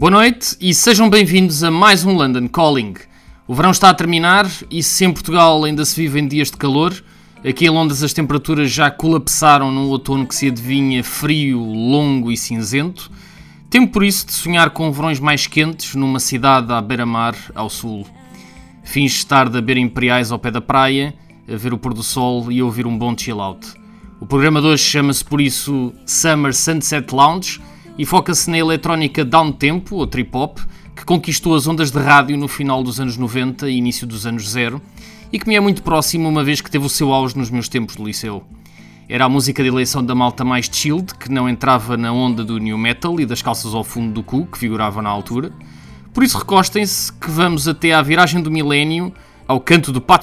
Boa noite e sejam bem-vindos a mais um London Calling. O verão está a terminar e se em Portugal ainda se vive em dias de calor, aqui em Londres as temperaturas já colapsaram num outono que se adivinha frio, longo e cinzento. Tempo por isso de sonhar com verões mais quentes numa cidade à beira-mar ao sul. Fins de estar a beber imperiais ao pé da praia, a ver o pôr do sol e a ouvir um bom chill-out. O programa de hoje chama-se por isso Summer Sunset Lounge e foca-se na eletrónica down-tempo, ou trip-hop, que conquistou as ondas de rádio no final dos anos 90 e início dos anos 0, e que me é muito próximo uma vez que teve o seu auge nos meus tempos de liceu. Era a música de eleição da malta mais chilled, que não entrava na onda do new metal e das calças ao fundo do cu, que figurava na altura. Por isso recostem-se que vamos até à viragem do milénio, ao canto do pátio